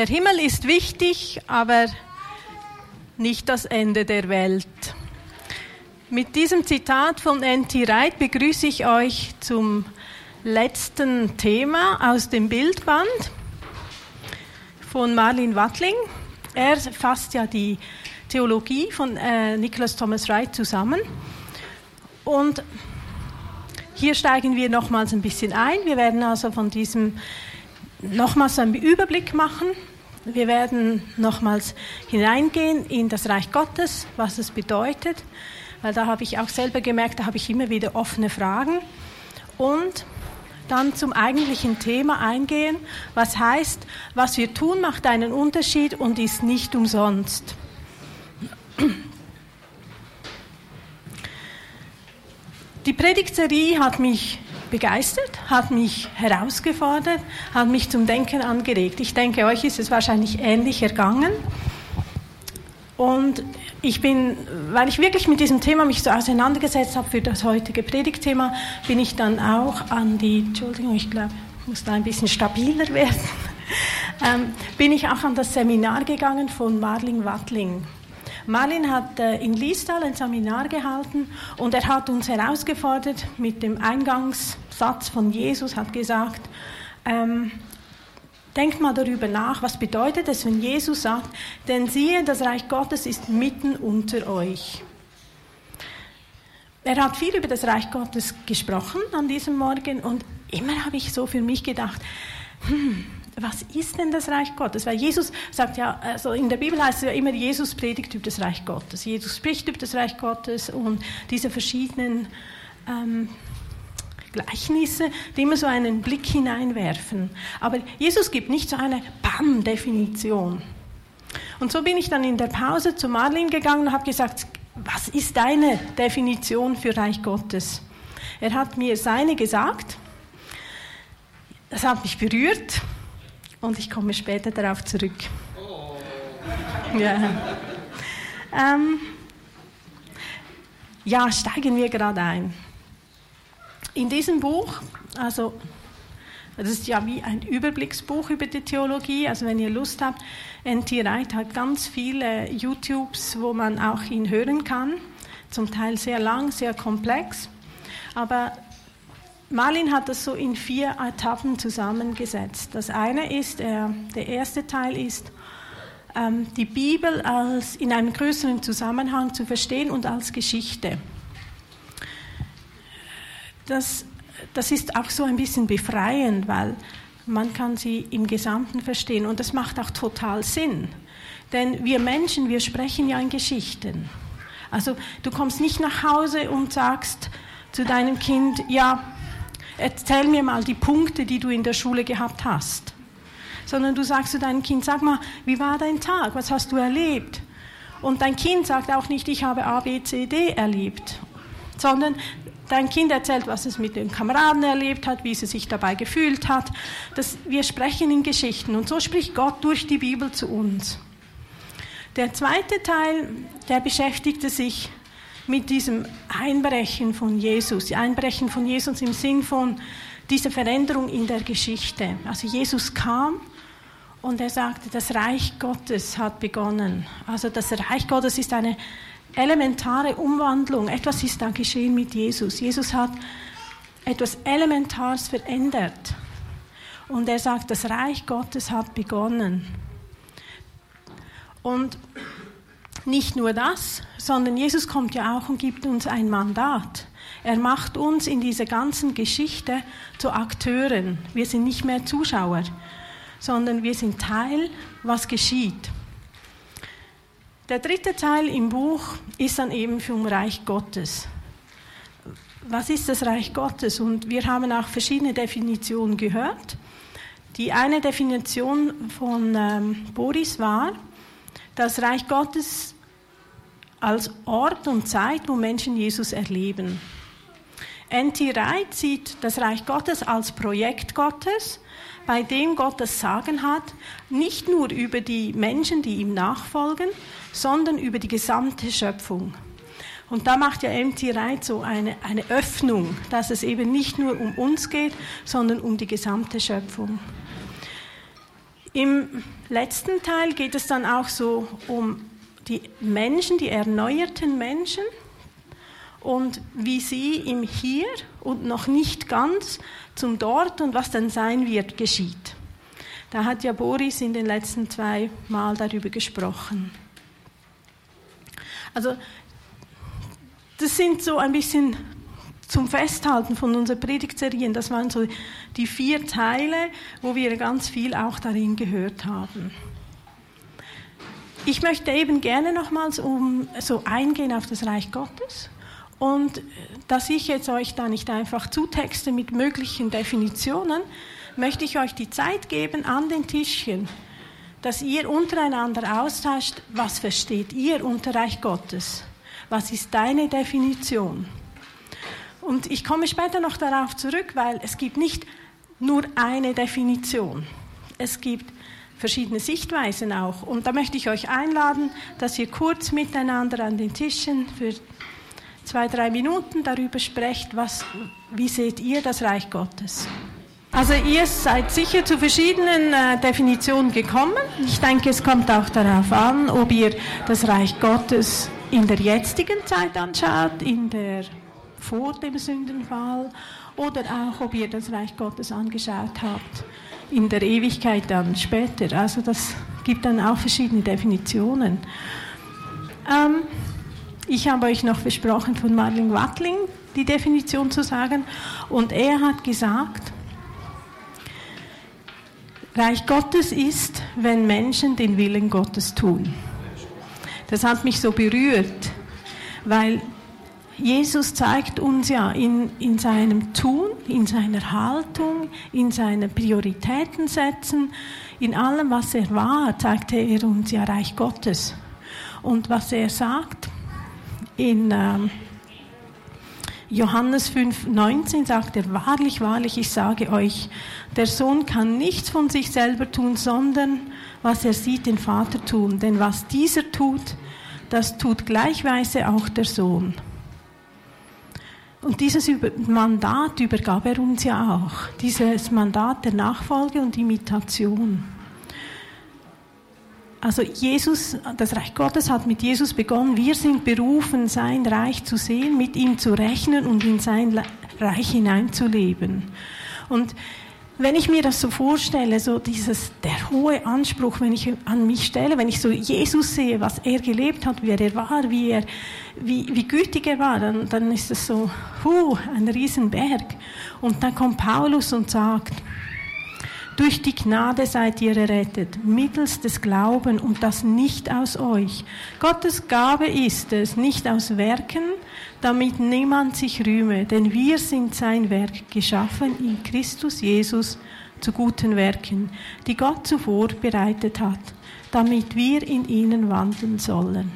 Der Himmel ist wichtig, aber nicht das Ende der Welt. Mit diesem Zitat von N.T. Wright begrüße ich euch zum letzten Thema aus dem Bildband von Marlin Wattling. Er fasst ja die Theologie von äh, Nicholas Thomas Wright zusammen. Und hier steigen wir nochmals ein bisschen ein. Wir werden also von diesem nochmals einen Überblick machen. Wir werden nochmals hineingehen in das Reich Gottes, was es bedeutet, weil da habe ich auch selber gemerkt, da habe ich immer wieder offene Fragen. Und dann zum eigentlichen Thema eingehen, was heißt, was wir tun, macht einen Unterschied und ist nicht umsonst. Die Predigtserie hat mich begeistert, hat mich herausgefordert, hat mich zum Denken angeregt. Ich denke, euch ist es wahrscheinlich ähnlich ergangen. Und ich bin, weil ich wirklich mit diesem Thema mich so auseinandergesetzt habe für das heutige Predigtthema, bin ich dann auch an die, Entschuldigung, ich glaube, ich muss da ein bisschen stabiler werden, ähm, bin ich auch an das Seminar gegangen von Marling Wattling. Marlin hat äh, in Liestal ein Seminar gehalten und er hat uns herausgefordert mit dem Eingangssatz von Jesus, hat gesagt, ähm, denkt mal darüber nach, was bedeutet es, wenn Jesus sagt, denn siehe, das Reich Gottes ist mitten unter euch. Er hat viel über das Reich Gottes gesprochen an diesem Morgen und immer habe ich so für mich gedacht, hm, was ist denn das Reich Gottes? Weil Jesus sagt ja, also in der Bibel heißt es ja immer, Jesus predigt über das Reich Gottes. Jesus spricht über das Reich Gottes und diese verschiedenen ähm, Gleichnisse, die immer so einen Blick hineinwerfen. Aber Jesus gibt nicht so eine Bam-Definition. Und so bin ich dann in der Pause zu Marlin gegangen und habe gesagt, was ist deine Definition für Reich Gottes? Er hat mir seine gesagt. Das hat mich berührt und ich komme später darauf zurück. Oh. Ja. Ähm, ja, steigen wir gerade ein. In diesem Buch, also das ist ja wie ein Überblicksbuch über die Theologie. Also wenn ihr Lust habt, N.T. Wright hat ganz viele YouTubes, wo man auch ihn hören kann. Zum Teil sehr lang, sehr komplex. Aber Marlin hat das so in vier Etappen zusammengesetzt. Das eine ist, äh, der erste Teil ist, ähm, die Bibel als in einem größeren Zusammenhang zu verstehen und als Geschichte. Das, das ist auch so ein bisschen befreiend, weil man kann sie im Gesamten verstehen und das macht auch total Sinn. Denn wir Menschen, wir sprechen ja in Geschichten. Also du kommst nicht nach Hause und sagst zu deinem Kind, ja, erzähl mir mal die Punkte, die du in der Schule gehabt hast. Sondern du sagst zu deinem Kind, sag mal, wie war dein Tag? Was hast du erlebt? Und dein Kind sagt auch nicht, ich habe A, B, C, D erlebt, sondern dein Kind erzählt, was es mit den Kameraden erlebt hat, wie es sich dabei gefühlt hat. Das, wir sprechen in Geschichten und so spricht Gott durch die Bibel zu uns. Der zweite Teil, der beschäftigte sich mit diesem Einbrechen von Jesus, Einbrechen von Jesus im Sinn von dieser Veränderung in der Geschichte. Also Jesus kam und er sagte, das Reich Gottes hat begonnen. Also das Reich Gottes ist eine elementare Umwandlung. Etwas ist da geschehen mit Jesus. Jesus hat etwas Elementares verändert. Und er sagt, das Reich Gottes hat begonnen. Und nicht nur das, sondern Jesus kommt ja auch und gibt uns ein Mandat. Er macht uns in dieser ganzen Geschichte zu Akteuren. Wir sind nicht mehr Zuschauer, sondern wir sind Teil, was geschieht. Der dritte Teil im Buch ist dann eben vom Reich Gottes. Was ist das Reich Gottes? Und wir haben auch verschiedene Definitionen gehört. Die eine Definition von ähm, Boris war, das Reich Gottes als Ort und Zeit, wo Menschen Jesus erleben. N.T. Wright sieht das Reich Gottes als Projekt Gottes, bei dem Gott das Sagen hat, nicht nur über die Menschen, die ihm nachfolgen, sondern über die gesamte Schöpfung. Und da macht ja M.T. Wright so eine, eine Öffnung, dass es eben nicht nur um uns geht, sondern um die gesamte Schöpfung. Im letzten Teil geht es dann auch so um die Menschen, die erneuerten Menschen und wie sie im Hier und noch nicht ganz zum Dort und was dann sein wird geschieht. Da hat ja Boris in den letzten zwei Mal darüber gesprochen. Also das sind so ein bisschen zum Festhalten von unseren Predigtserien. Das waren so die vier Teile, wo wir ganz viel auch darin gehört haben. Ich möchte eben gerne nochmals um so eingehen auf das Reich Gottes und dass ich jetzt euch da nicht einfach zutexte mit möglichen Definitionen, möchte ich euch die Zeit geben an den Tischchen, dass ihr untereinander austauscht, was versteht ihr unter Reich Gottes? Was ist deine Definition? Und ich komme später noch darauf zurück, weil es gibt nicht nur eine Definition. Es gibt verschiedene Sichtweisen auch. Und da möchte ich euch einladen, dass ihr kurz miteinander an den Tischen für zwei, drei Minuten darüber sprecht, was, wie seht ihr das Reich Gottes. Also ihr seid sicher zu verschiedenen äh, Definitionen gekommen. Ich denke, es kommt auch darauf an, ob ihr das Reich Gottes in der jetzigen Zeit anschaut, in der vor dem Sündenfall oder auch, ob ihr das Reich Gottes angeschaut habt in der Ewigkeit dann später. Also das gibt dann auch verschiedene Definitionen. Ähm, ich habe euch noch versprochen, von Marlin Wattling die Definition zu sagen und er hat gesagt, Reich Gottes ist, wenn Menschen den Willen Gottes tun. Das hat mich so berührt, weil Jesus zeigt uns ja in, in seinem Tun, in seiner Haltung, in seinen Prioritäten setzen, in allem, was er war, zeigte er uns ja Reich Gottes. Und was er sagt in ähm, Johannes 5, 19 sagt er, wahrlich, wahrlich, ich sage euch, der Sohn kann nichts von sich selber tun, sondern was er sieht, den Vater tun. Denn was dieser tut, das tut gleichweise auch der Sohn. Und dieses Mandat übergab er uns ja auch, dieses Mandat der Nachfolge und Imitation. Also Jesus, das Reich Gottes hat mit Jesus begonnen. Wir sind berufen, sein Reich zu sehen, mit ihm zu rechnen und in sein Reich hineinzuleben. Und wenn ich mir das so vorstelle, so dieses, der hohe Anspruch, wenn ich an mich stelle, wenn ich so Jesus sehe, was er gelebt hat, wer er war, wie, er, wie, wie gütig er war, dann, dann ist es so, huh, ein Riesenberg. Und dann kommt Paulus und sagt, durch die Gnade seid ihr errettet, mittels des Glauben und das nicht aus euch. Gottes Gabe ist es, nicht aus Werken, damit niemand sich rühme, denn wir sind sein Werk geschaffen in Christus Jesus zu guten Werken, die Gott zuvor bereitet hat, damit wir in ihnen wandeln sollen.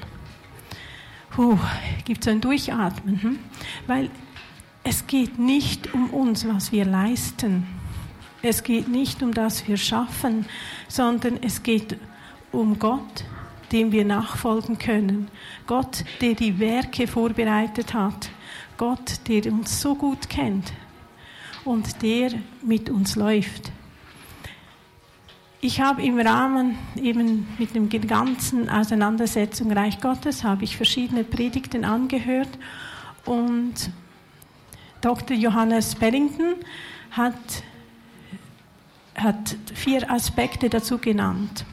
Puh, gibt es ein Durchatmen, hm? weil es geht nicht um uns, was wir leisten es geht nicht um das wir schaffen, sondern es geht um Gott, dem wir nachfolgen können. Gott, der die Werke vorbereitet hat. Gott, der uns so gut kennt und der mit uns läuft. Ich habe im Rahmen eben mit dem ganzen Auseinandersetzung Reich Gottes habe ich verschiedene Predigten angehört und Dr. Johannes Bellington hat hat vier Aspekte dazu genannt.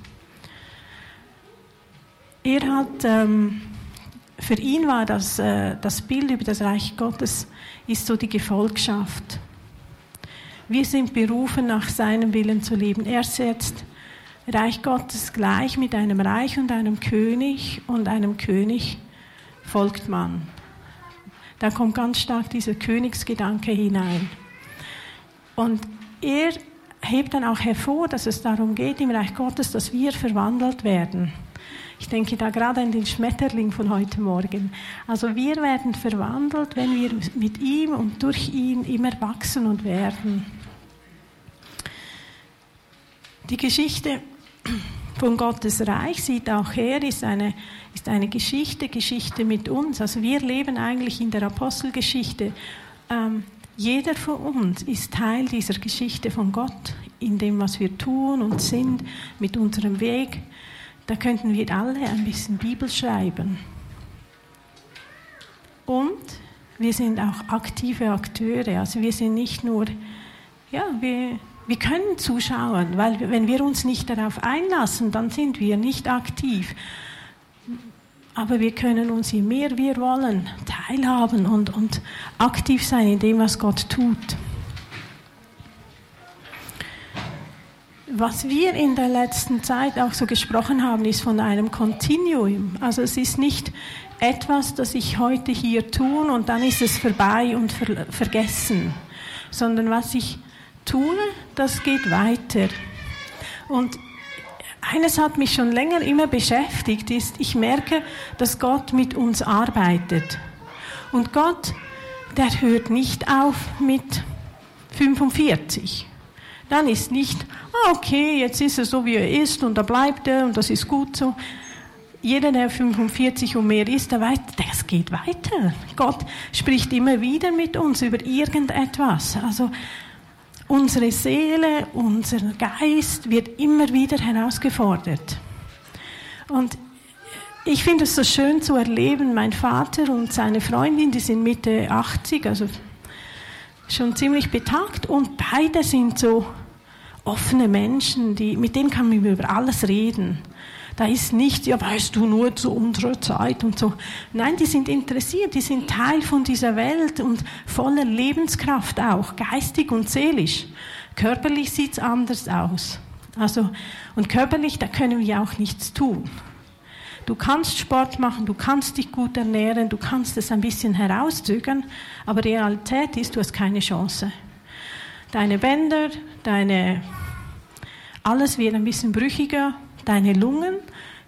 Er hat, ähm, für ihn war das, äh, das Bild über das Reich Gottes ist so die Gefolgschaft. Wir sind berufen, nach seinem Willen zu leben. Er setzt Reich Gottes gleich mit einem Reich und einem König und einem König folgt man. Da kommt ganz stark dieser Königsgedanke hinein. Und er hebt dann auch hervor, dass es darum geht im Reich Gottes, dass wir verwandelt werden. Ich denke da gerade an den Schmetterling von heute Morgen. Also wir werden verwandelt, wenn wir mit ihm und durch ihn immer wachsen und werden. Die Geschichte von Gottes Reich sieht auch her, ist eine, ist eine Geschichte, Geschichte mit uns. Also wir leben eigentlich in der Apostelgeschichte. Ähm, jeder von uns ist Teil dieser Geschichte von Gott in dem, was wir tun und sind, mit unserem Weg, da könnten wir alle ein bisschen Bibel schreiben. Und wir sind auch aktive Akteure, also wir sind nicht nur, ja, wir, wir können zuschauen, weil wenn wir uns nicht darauf einlassen, dann sind wir nicht aktiv. Aber wir können uns, je mehr wir wollen, teilhaben und, und aktiv sein in dem, was Gott tut. Was wir in der letzten Zeit auch so gesprochen haben, ist von einem Kontinuum. Also es ist nicht etwas, das ich heute hier tue und dann ist es vorbei und ver vergessen, sondern was ich tue, das geht weiter. Und eines hat mich schon länger immer beschäftigt, ist, ich merke, dass Gott mit uns arbeitet. Und Gott, der hört nicht auf mit 45. Dann ist nicht, ah, okay, jetzt ist er so, wie er ist und da bleibt er und das ist gut so. Jeder, der 45 und mehr ist, der weiß, das geht weiter. Gott spricht immer wieder mit uns über irgendetwas. Also Unsere Seele, unser Geist wird immer wieder herausgefordert. Und ich finde es so schön zu erleben, mein Vater und seine Freundin, die sind Mitte 80, also schon ziemlich betagt und beide sind so offene Menschen, die, mit denen kann man über alles reden. Da ist nicht, ja, weißt du, nur zu unserer Zeit und so. Nein, die sind interessiert, die sind Teil von dieser Welt und voller Lebenskraft auch, geistig und seelisch. Körperlich sieht es anders aus. Also, und körperlich, da können wir auch nichts tun. Du kannst Sport machen, du kannst dich gut ernähren, du kannst es ein bisschen herauszögern, aber Realität ist, du hast keine Chance. Deine Bänder, deine, alles wird ein bisschen brüchiger, Deine Lungen,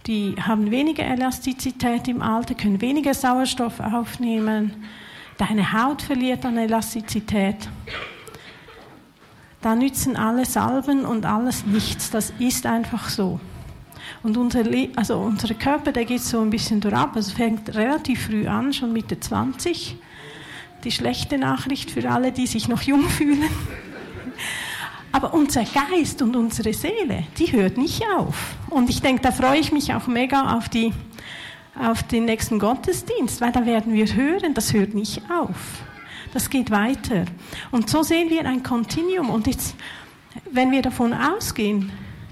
die haben weniger Elastizität im Alter, können weniger Sauerstoff aufnehmen. Deine Haut verliert an Elastizität. Da nützen alle Salben und alles nichts. Das ist einfach so. Und unser, also unser Körper, der geht so ein bisschen durch ab. Also fängt relativ früh an, schon Mitte 20. Die schlechte Nachricht für alle, die sich noch jung fühlen. Aber unser Geist und unsere Seele, die hört nicht auf. Und ich denke, da freue ich mich auch mega auf, die, auf den nächsten Gottesdienst, weil da werden wir hören, das hört nicht auf. Das geht weiter. Und so sehen wir ein Kontinuum. Und jetzt, wenn wir davon ausgehen,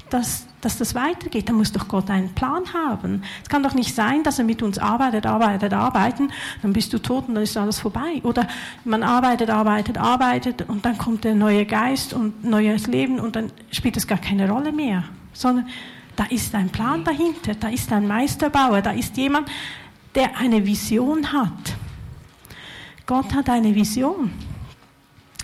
dass dass das weitergeht, dann muss doch Gott einen Plan haben. Es kann doch nicht sein, dass er mit uns arbeitet, arbeitet, arbeiten, dann bist du tot und dann ist alles vorbei. Oder man arbeitet, arbeitet, arbeitet und dann kommt der neue Geist und neues Leben und dann spielt es gar keine Rolle mehr. Sondern da ist ein Plan dahinter, da ist ein Meisterbauer, da ist jemand, der eine Vision hat. Gott hat eine Vision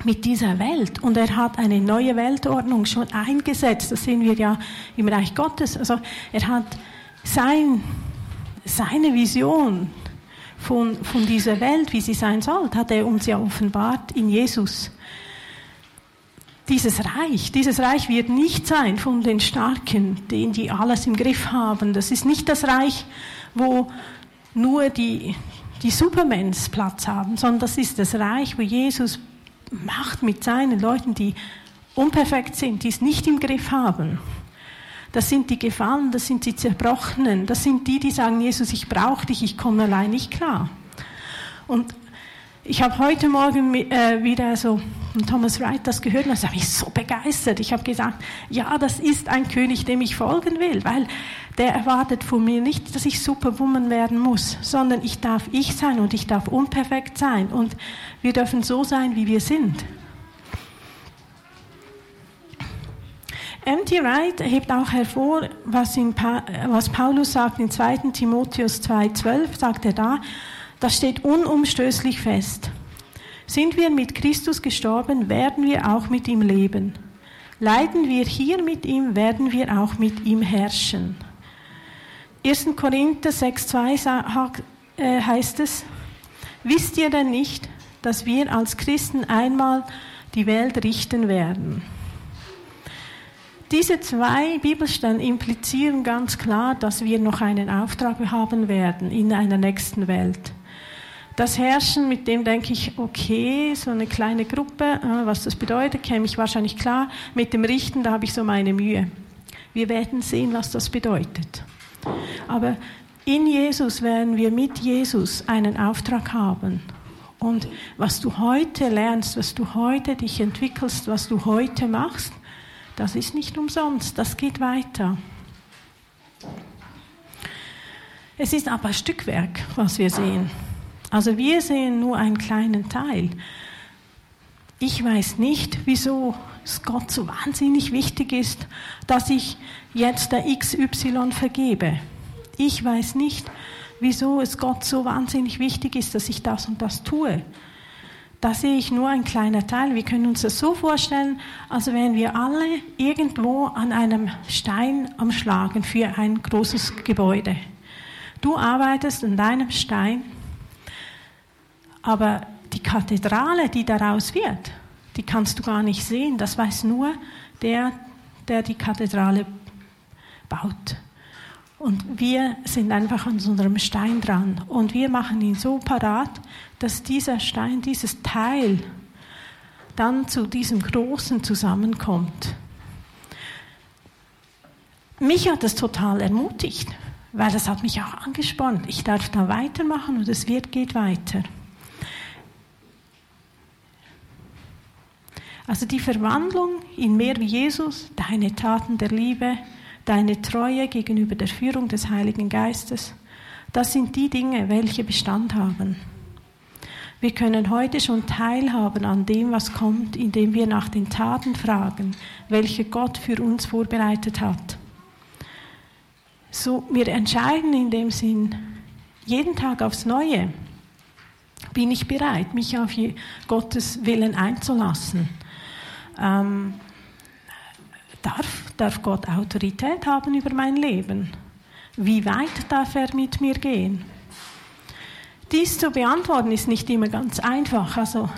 mit dieser Welt. Und er hat eine neue Weltordnung schon eingesetzt. Das sehen wir ja im Reich Gottes. Also er hat sein, seine Vision von, von dieser Welt, wie sie sein soll, hat er uns ja offenbart in Jesus. Dieses Reich, dieses Reich wird nicht sein von den Starken, denen die alles im Griff haben. Das ist nicht das Reich, wo nur die, die Supermans Platz haben, sondern das ist das Reich, wo Jesus macht mit seinen Leuten, die unperfekt sind, die es nicht im Griff haben. Das sind die Gefallen, das sind die Zerbrochenen, das sind die, die sagen, Jesus, ich brauche dich, ich komme allein nicht klar. Und ich habe heute Morgen äh, wieder so Thomas Wright das gehört und das hat mich so begeistert. Ich habe gesagt, ja, das ist ein König, dem ich folgen will, weil der erwartet von mir nicht, dass ich Superwoman werden muss, sondern ich darf ich sein und ich darf unperfekt sein und wir dürfen so sein, wie wir sind. M.T. Wright hebt auch hervor, was, pa was Paulus sagt in 2. Timotheus 2,12, sagt er da, das steht unumstößlich fest. Sind wir mit Christus gestorben, werden wir auch mit ihm leben. Leiden wir hier mit ihm, werden wir auch mit ihm herrschen. 1. Korinther 6,2 äh, heißt es, wisst ihr denn nicht, dass wir als Christen einmal die Welt richten werden? Diese zwei Bibelstellen implizieren ganz klar, dass wir noch einen Auftrag haben werden in einer nächsten Welt. Das Herrschen, mit dem denke ich, okay, so eine kleine Gruppe, äh, was das bedeutet, käme ich wahrscheinlich klar. Mit dem Richten, da habe ich so meine Mühe. Wir werden sehen, was das bedeutet. Aber in Jesus werden wir mit Jesus einen Auftrag haben. Und was du heute lernst, was du heute dich entwickelst, was du heute machst, das ist nicht umsonst, das geht weiter. Es ist aber Stückwerk, was wir sehen. Also wir sehen nur einen kleinen Teil. Ich weiß nicht, wieso es Gott so wahnsinnig wichtig ist, dass ich jetzt der XY vergebe. Ich weiß nicht, wieso es Gott so wahnsinnig wichtig ist, dass ich das und das tue. Da sehe ich nur ein kleiner Teil. Wir können uns das so vorstellen, als wären wir alle irgendwo an einem Stein am Schlagen für ein großes Gebäude. Du arbeitest an deinem Stein, aber die Kathedrale, die daraus wird, die kannst du gar nicht sehen. Das weiß nur der, der die Kathedrale baut. Und wir sind einfach an unserem Stein dran. Und wir machen ihn so parat, dass dieser Stein, dieses Teil dann zu diesem Großen zusammenkommt. Mich hat das total ermutigt, weil das hat mich auch angespannt. Ich darf da weitermachen und es wird, geht weiter. Also die Verwandlung in mehr wie Jesus, deine Taten der Liebe, deine Treue gegenüber der Führung des Heiligen Geistes, das sind die Dinge, welche Bestand haben. Wir können heute schon teilhaben an dem, was kommt, indem wir nach den Taten fragen, welche Gott für uns vorbereitet hat. So, wir entscheiden in dem Sinn jeden Tag aufs Neue. Bin ich bereit, mich auf Gottes Willen einzulassen? Ähm, darf, darf Gott Autorität haben über mein Leben? Wie weit darf er mit mir gehen? Dies zu beantworten ist nicht immer ganz einfach. Also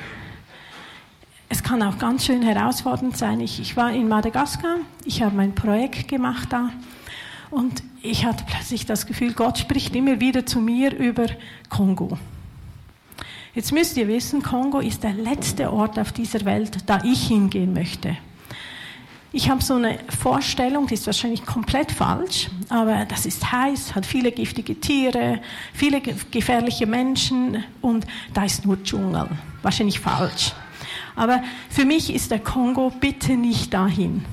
es kann auch ganz schön herausfordernd sein. Ich, ich war in Madagaskar, ich habe mein Projekt gemacht da und ich hatte plötzlich das Gefühl, Gott spricht immer wieder zu mir über Kongo. Jetzt müsst ihr wissen, Kongo ist der letzte Ort auf dieser Welt, da ich hingehen möchte. Ich habe so eine Vorstellung, die ist wahrscheinlich komplett falsch, aber das ist heiß, hat viele giftige Tiere, viele gefährliche Menschen und da ist nur Dschungel. Wahrscheinlich falsch. Aber für mich ist der Kongo bitte nicht dahin.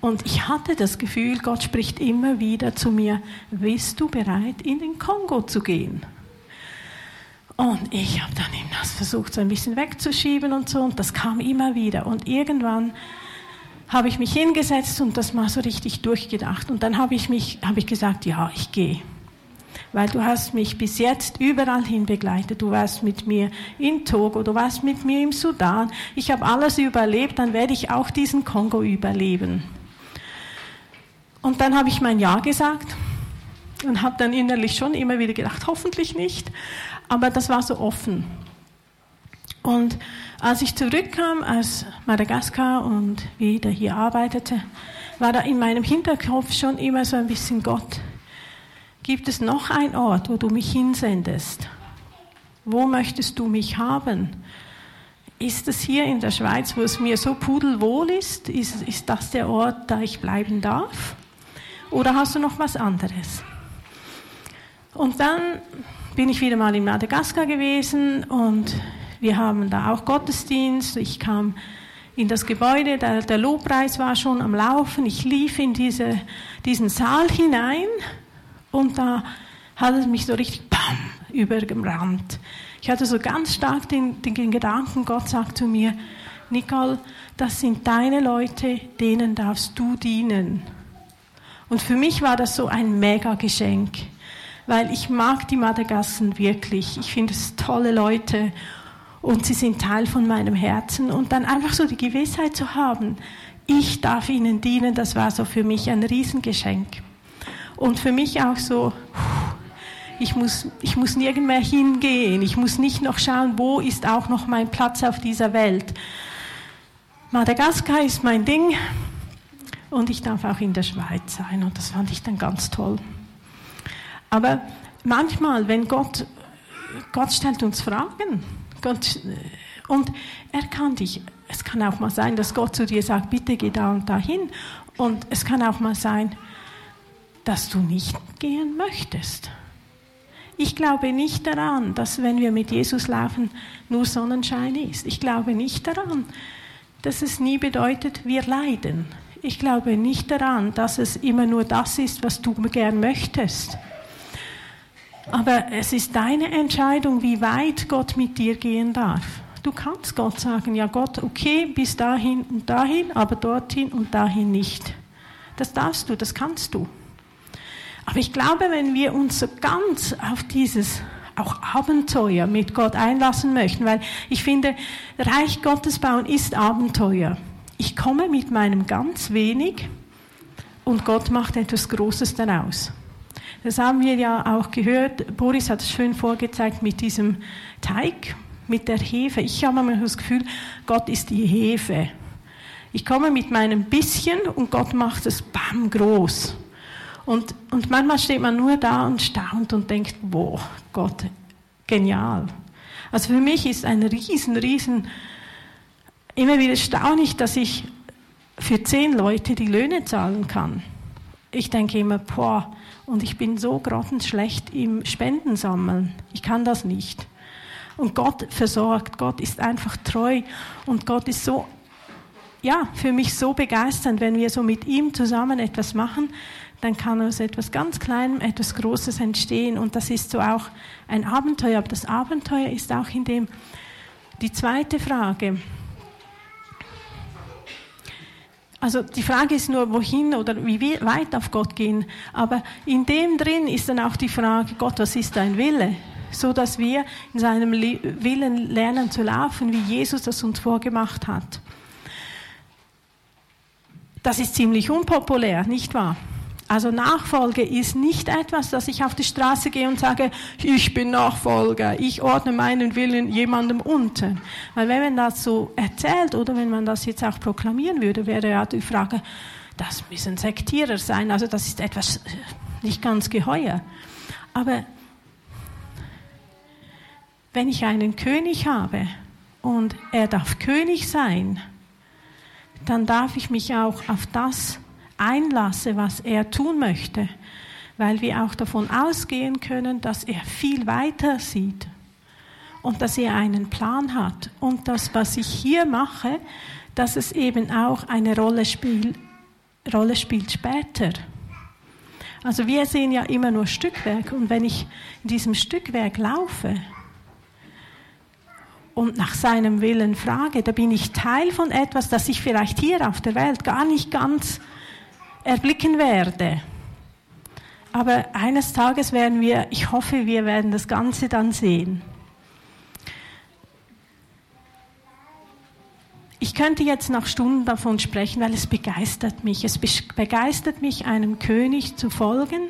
Und ich hatte das Gefühl, Gott spricht immer wieder zu mir, bist du bereit, in den Kongo zu gehen? Und ich habe dann eben das versucht, so ein bisschen wegzuschieben und so, und das kam immer wieder. Und irgendwann habe ich mich hingesetzt und das mal so richtig durchgedacht. Und dann habe ich mich, habe ich gesagt, ja, ich gehe. Weil du hast mich bis jetzt überall hin begleitet. Du warst mit mir in Togo, du warst mit mir im Sudan. Ich habe alles überlebt, dann werde ich auch diesen Kongo überleben. Und dann habe ich mein Ja gesagt und habe dann innerlich schon immer wieder gedacht, hoffentlich nicht. Aber das war so offen. Und als ich zurückkam aus Madagaskar und wieder hier arbeitete, war da in meinem Hinterkopf schon immer so ein bisschen Gott. Gibt es noch einen Ort, wo du mich hinsendest? Wo möchtest du mich haben? Ist es hier in der Schweiz, wo es mir so pudelwohl ist? Ist, ist das der Ort, da ich bleiben darf? Oder hast du noch was anderes? Und dann bin ich wieder mal in Madagaskar gewesen und wir haben da auch Gottesdienst. Ich kam in das Gebäude, der, der Lobpreis war schon am Laufen. Ich lief in diese, diesen Saal hinein und da hat es mich so richtig bam, übergebrannt. Ich hatte so ganz stark den, den Gedanken, Gott sagt zu mir, Nicole, das sind deine Leute, denen darfst du dienen. Und für mich war das so ein mega Geschenk, weil ich mag die Madagassen wirklich. Ich finde es tolle Leute und sie sind Teil von meinem Herzen. Und dann einfach so die Gewissheit zu haben, ich darf ihnen dienen, das war so für mich ein Riesengeschenk. Und für mich auch so, ich muss, ich muss nirgend mehr hingehen, ich muss nicht noch schauen, wo ist auch noch mein Platz auf dieser Welt. Madagaskar ist mein Ding und ich darf auch in der Schweiz sein und das fand ich dann ganz toll. Aber manchmal, wenn Gott Gott stellt uns Fragen. Gott, und er kann dich, es kann auch mal sein, dass Gott zu dir sagt, bitte geh da und da hin. Und es kann auch mal sein, dass du nicht gehen möchtest. Ich glaube nicht daran, dass wenn wir mit Jesus laufen, nur Sonnenschein ist. Ich glaube nicht daran, dass es nie bedeutet, wir leiden. Ich glaube nicht daran, dass es immer nur das ist, was du gern möchtest. Aber es ist deine Entscheidung, wie weit Gott mit dir gehen darf. Du kannst Gott sagen, ja Gott, okay, bis dahin und dahin, aber dorthin und dahin nicht. Das darfst du, das kannst du. Aber ich glaube, wenn wir uns so ganz auf dieses auch Abenteuer mit Gott einlassen möchten, weil ich finde, Reich Gottes bauen ist Abenteuer. Ich komme mit meinem ganz wenig und Gott macht etwas Großes daraus. Das haben wir ja auch gehört. Boris hat es schön vorgezeigt mit diesem Teig, mit der Hefe. Ich habe immer das Gefühl, Gott ist die Hefe. Ich komme mit meinem bisschen und Gott macht es bam groß. Und, und manchmal steht man nur da und staunt und denkt, boah, Gott, genial. Also für mich ist ein riesen, riesen, immer wieder erstaunlich, dass ich für zehn Leute die Löhne zahlen kann. Ich denke immer, boah, und ich bin so grottenschlecht im Spendensammeln. Ich kann das nicht. Und Gott versorgt, Gott ist einfach treu und Gott ist so, ja, für mich so begeisternd, wenn wir so mit ihm zusammen etwas machen, dann kann aus etwas ganz Kleinem etwas Großes entstehen. Und das ist so auch ein Abenteuer. Aber das Abenteuer ist auch in dem, die zweite Frage. Also die Frage ist nur, wohin oder wie weit auf Gott gehen. Aber in dem drin ist dann auch die Frage, Gott, was ist dein Wille? So dass wir in seinem Willen lernen zu laufen, wie Jesus das uns vorgemacht hat. Das ist ziemlich unpopulär, nicht wahr? Also Nachfolge ist nicht etwas, dass ich auf die Straße gehe und sage, ich bin Nachfolger, ich ordne meinen Willen jemandem unter. Weil wenn man das so erzählt oder wenn man das jetzt auch proklamieren würde, wäre ja die Frage, das müssen Sektierer sein, also das ist etwas äh, nicht ganz geheuer. Aber wenn ich einen König habe und er darf König sein, dann darf ich mich auch auf das einlasse, was er tun möchte, weil wir auch davon ausgehen können, dass er viel weiter sieht und dass er einen Plan hat und das, was ich hier mache, dass es eben auch eine Rolle, spiel, Rolle spielt später. Also wir sehen ja immer nur Stückwerk und wenn ich in diesem Stückwerk laufe und nach seinem Willen frage, da bin ich Teil von etwas, das ich vielleicht hier auf der Welt gar nicht ganz erblicken werde. Aber eines Tages werden wir, ich hoffe, wir werden das Ganze dann sehen. Ich könnte jetzt noch Stunden davon sprechen, weil es begeistert mich. Es begeistert mich, einem König zu folgen,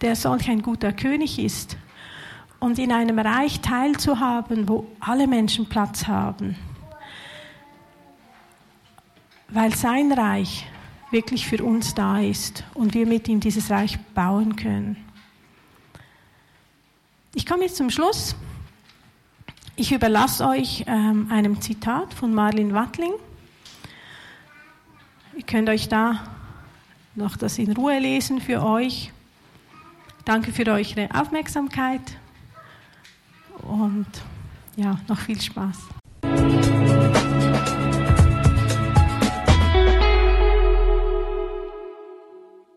der solch ein guter König ist. Und in einem Reich teilzuhaben, wo alle Menschen Platz haben. Weil sein Reich wirklich für uns da ist und wir mit ihm dieses Reich bauen können. Ich komme jetzt zum Schluss. Ich überlasse euch ähm, einem Zitat von Marlin Wattling. Ihr könnt euch da noch das in Ruhe lesen für euch. Danke für eure Aufmerksamkeit und ja, noch viel Spaß.